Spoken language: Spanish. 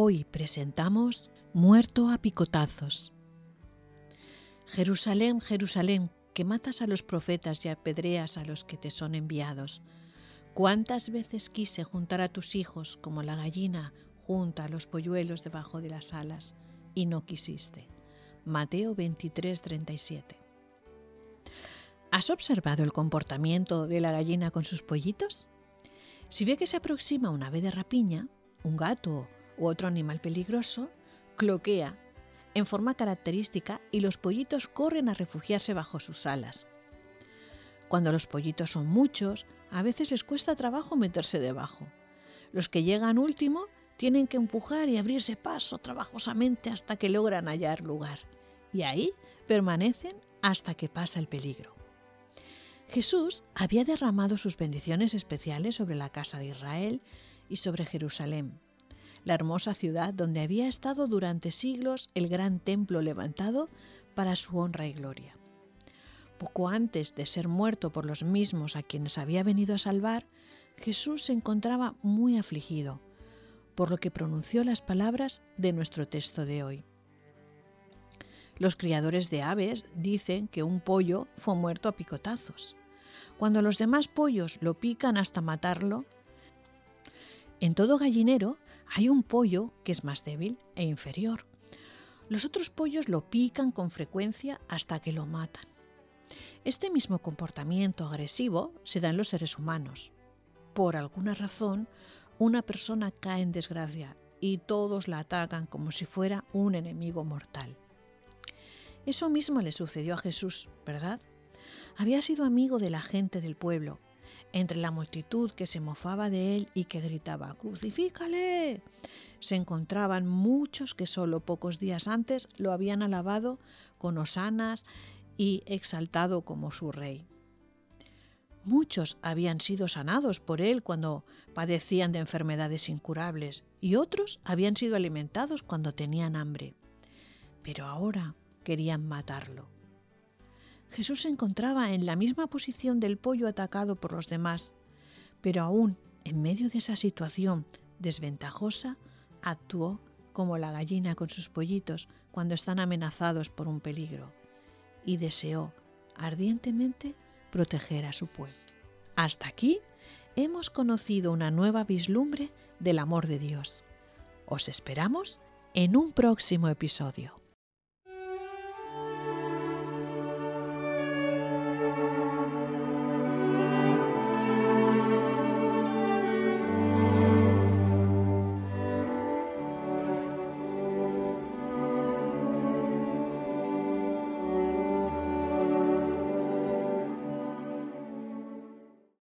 Hoy presentamos Muerto a picotazos. Jerusalén, Jerusalén, que matas a los profetas y apedreas a los que te son enviados. ¿Cuántas veces quise juntar a tus hijos como la gallina junta a los polluelos debajo de las alas y no quisiste? Mateo 23, 37. ¿Has observado el comportamiento de la gallina con sus pollitos? Si ve que se aproxima una ave de rapiña, un gato u otro animal peligroso, cloquea en forma característica y los pollitos corren a refugiarse bajo sus alas. Cuando los pollitos son muchos, a veces les cuesta trabajo meterse debajo. Los que llegan último tienen que empujar y abrirse paso trabajosamente hasta que logran hallar lugar. Y ahí permanecen hasta que pasa el peligro. Jesús había derramado sus bendiciones especiales sobre la casa de Israel y sobre Jerusalén la hermosa ciudad donde había estado durante siglos el gran templo levantado para su honra y gloria. Poco antes de ser muerto por los mismos a quienes había venido a salvar, Jesús se encontraba muy afligido, por lo que pronunció las palabras de nuestro texto de hoy. Los criadores de aves dicen que un pollo fue muerto a picotazos. Cuando los demás pollos lo pican hasta matarlo, en todo gallinero hay un pollo que es más débil e inferior. Los otros pollos lo pican con frecuencia hasta que lo matan. Este mismo comportamiento agresivo se da en los seres humanos. Por alguna razón, una persona cae en desgracia y todos la atacan como si fuera un enemigo mortal. Eso mismo le sucedió a Jesús, ¿verdad? Había sido amigo de la gente del pueblo entre la multitud que se mofaba de él y que gritaba ¡Crucifícale! se encontraban muchos que solo pocos días antes lo habían alabado con osanas y exaltado como su rey. Muchos habían sido sanados por él cuando padecían de enfermedades incurables y otros habían sido alimentados cuando tenían hambre. Pero ahora querían matarlo. Jesús se encontraba en la misma posición del pollo atacado por los demás, pero aún en medio de esa situación desventajosa, actuó como la gallina con sus pollitos cuando están amenazados por un peligro, y deseó ardientemente proteger a su pueblo. Hasta aquí hemos conocido una nueva vislumbre del amor de Dios. Os esperamos en un próximo episodio.